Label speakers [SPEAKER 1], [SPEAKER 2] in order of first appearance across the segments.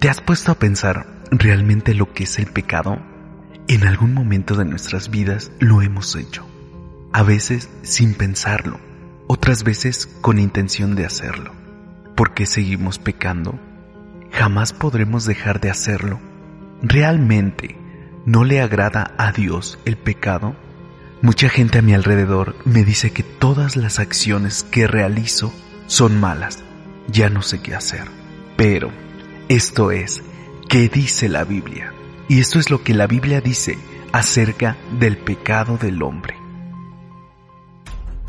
[SPEAKER 1] ¿Te has puesto a pensar realmente lo que es el pecado? En algún momento de nuestras vidas lo hemos hecho. A veces sin pensarlo, otras veces con intención de hacerlo. ¿Por qué seguimos pecando? Jamás podremos dejar de hacerlo. ¿Realmente no le agrada a Dios el pecado? Mucha gente a mi alrededor me dice que todas las acciones que realizo son malas. Ya no sé qué hacer. Pero esto es, ¿qué dice la Biblia? Y esto es lo que la Biblia dice acerca del pecado del hombre.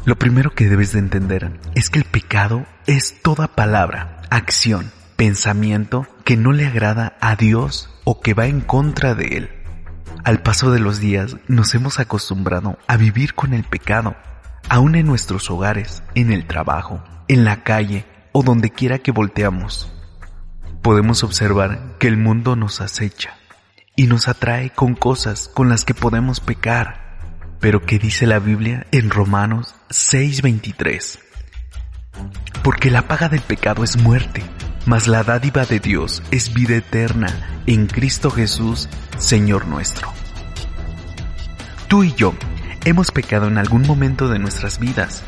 [SPEAKER 1] Lo primero que debes de entender es que el pecado es toda palabra, acción, pensamiento que no le agrada a Dios o que va en contra de Él. Al paso de los días nos hemos acostumbrado a vivir con el pecado, aún en nuestros hogares, en el trabajo, en la calle o donde quiera que volteamos podemos observar que el mundo nos acecha y nos atrae con cosas con las que podemos pecar. Pero ¿qué dice la Biblia en Romanos 6:23? Porque la paga del pecado es muerte, mas la dádiva de Dios es vida eterna en Cristo Jesús, Señor nuestro. Tú y yo hemos pecado en algún momento de nuestras vidas.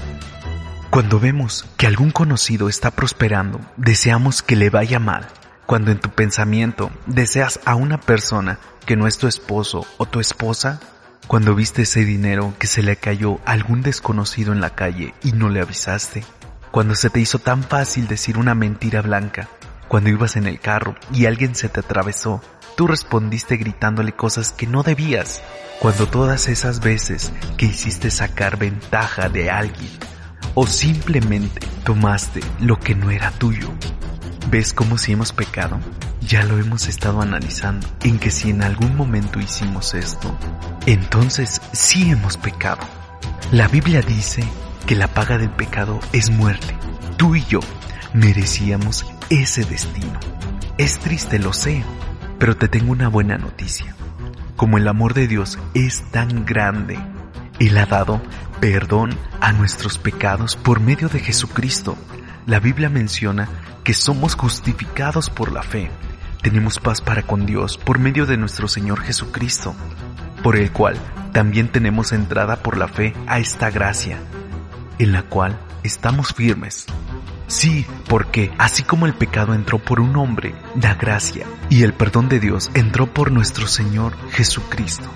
[SPEAKER 1] Cuando vemos que algún conocido está prosperando, deseamos que le vaya mal cuando en tu pensamiento deseas a una persona que no es tu esposo o tu esposa, cuando viste ese dinero que se le cayó a algún desconocido en la calle y no le avisaste, cuando se te hizo tan fácil decir una mentira blanca, cuando ibas en el carro y alguien se te atravesó, tú respondiste gritándole cosas que no debías, cuando todas esas veces que hiciste sacar ventaja de alguien, o simplemente tomaste lo que no era tuyo, ¿Ves cómo si hemos pecado? Ya lo hemos estado analizando, en que si en algún momento hicimos esto, entonces sí hemos pecado. La Biblia dice que la paga del pecado es muerte. Tú y yo merecíamos ese destino. Es triste, lo sé, pero te tengo una buena noticia. Como el amor de Dios es tan grande, Él ha dado perdón a nuestros pecados por medio de Jesucristo. La Biblia menciona que somos justificados por la fe. Tenemos paz para con Dios por medio de nuestro Señor Jesucristo, por el cual también tenemos entrada por la fe a esta gracia, en la cual estamos firmes. Sí, porque así como el pecado entró por un hombre, la gracia y el perdón de Dios entró por nuestro Señor Jesucristo.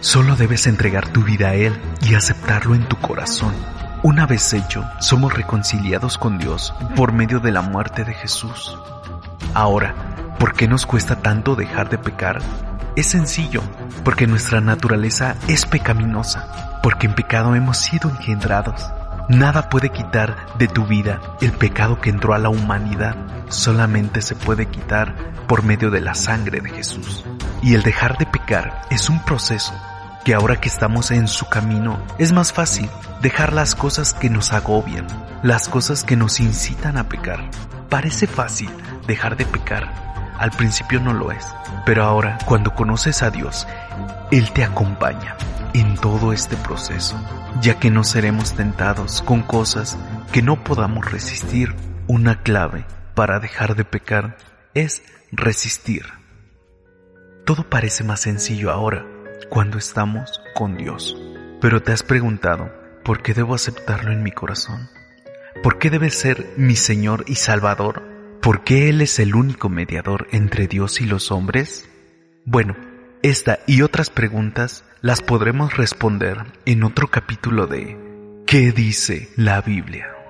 [SPEAKER 1] Solo debes entregar tu vida a Él y aceptarlo en tu corazón una vez hecho, somos reconciliados con Dios por medio de la muerte de Jesús. Ahora, ¿por qué nos cuesta tanto dejar de pecar? Es sencillo, porque nuestra naturaleza es pecaminosa, porque en pecado hemos sido engendrados. Nada puede quitar de tu vida el pecado que entró a la humanidad, solamente se puede quitar por medio de la sangre de Jesús. Y el dejar de pecar es un proceso que ahora que estamos en su camino es más fácil dejar las cosas que nos agobian, las cosas que nos incitan a pecar. Parece fácil dejar de pecar, al principio no lo es, pero ahora cuando conoces a Dios, Él te acompaña en todo este proceso, ya que no seremos tentados con cosas que no podamos resistir. Una clave para dejar de pecar es resistir. Todo parece más sencillo ahora, cuando estamos con Dios. Pero te has preguntado, ¿por qué debo aceptarlo en mi corazón? ¿Por qué debe ser mi Señor y Salvador? ¿Por qué Él es el único mediador entre Dios y los hombres? Bueno, esta y otras preguntas las podremos responder en otro capítulo de ¿Qué dice la Biblia?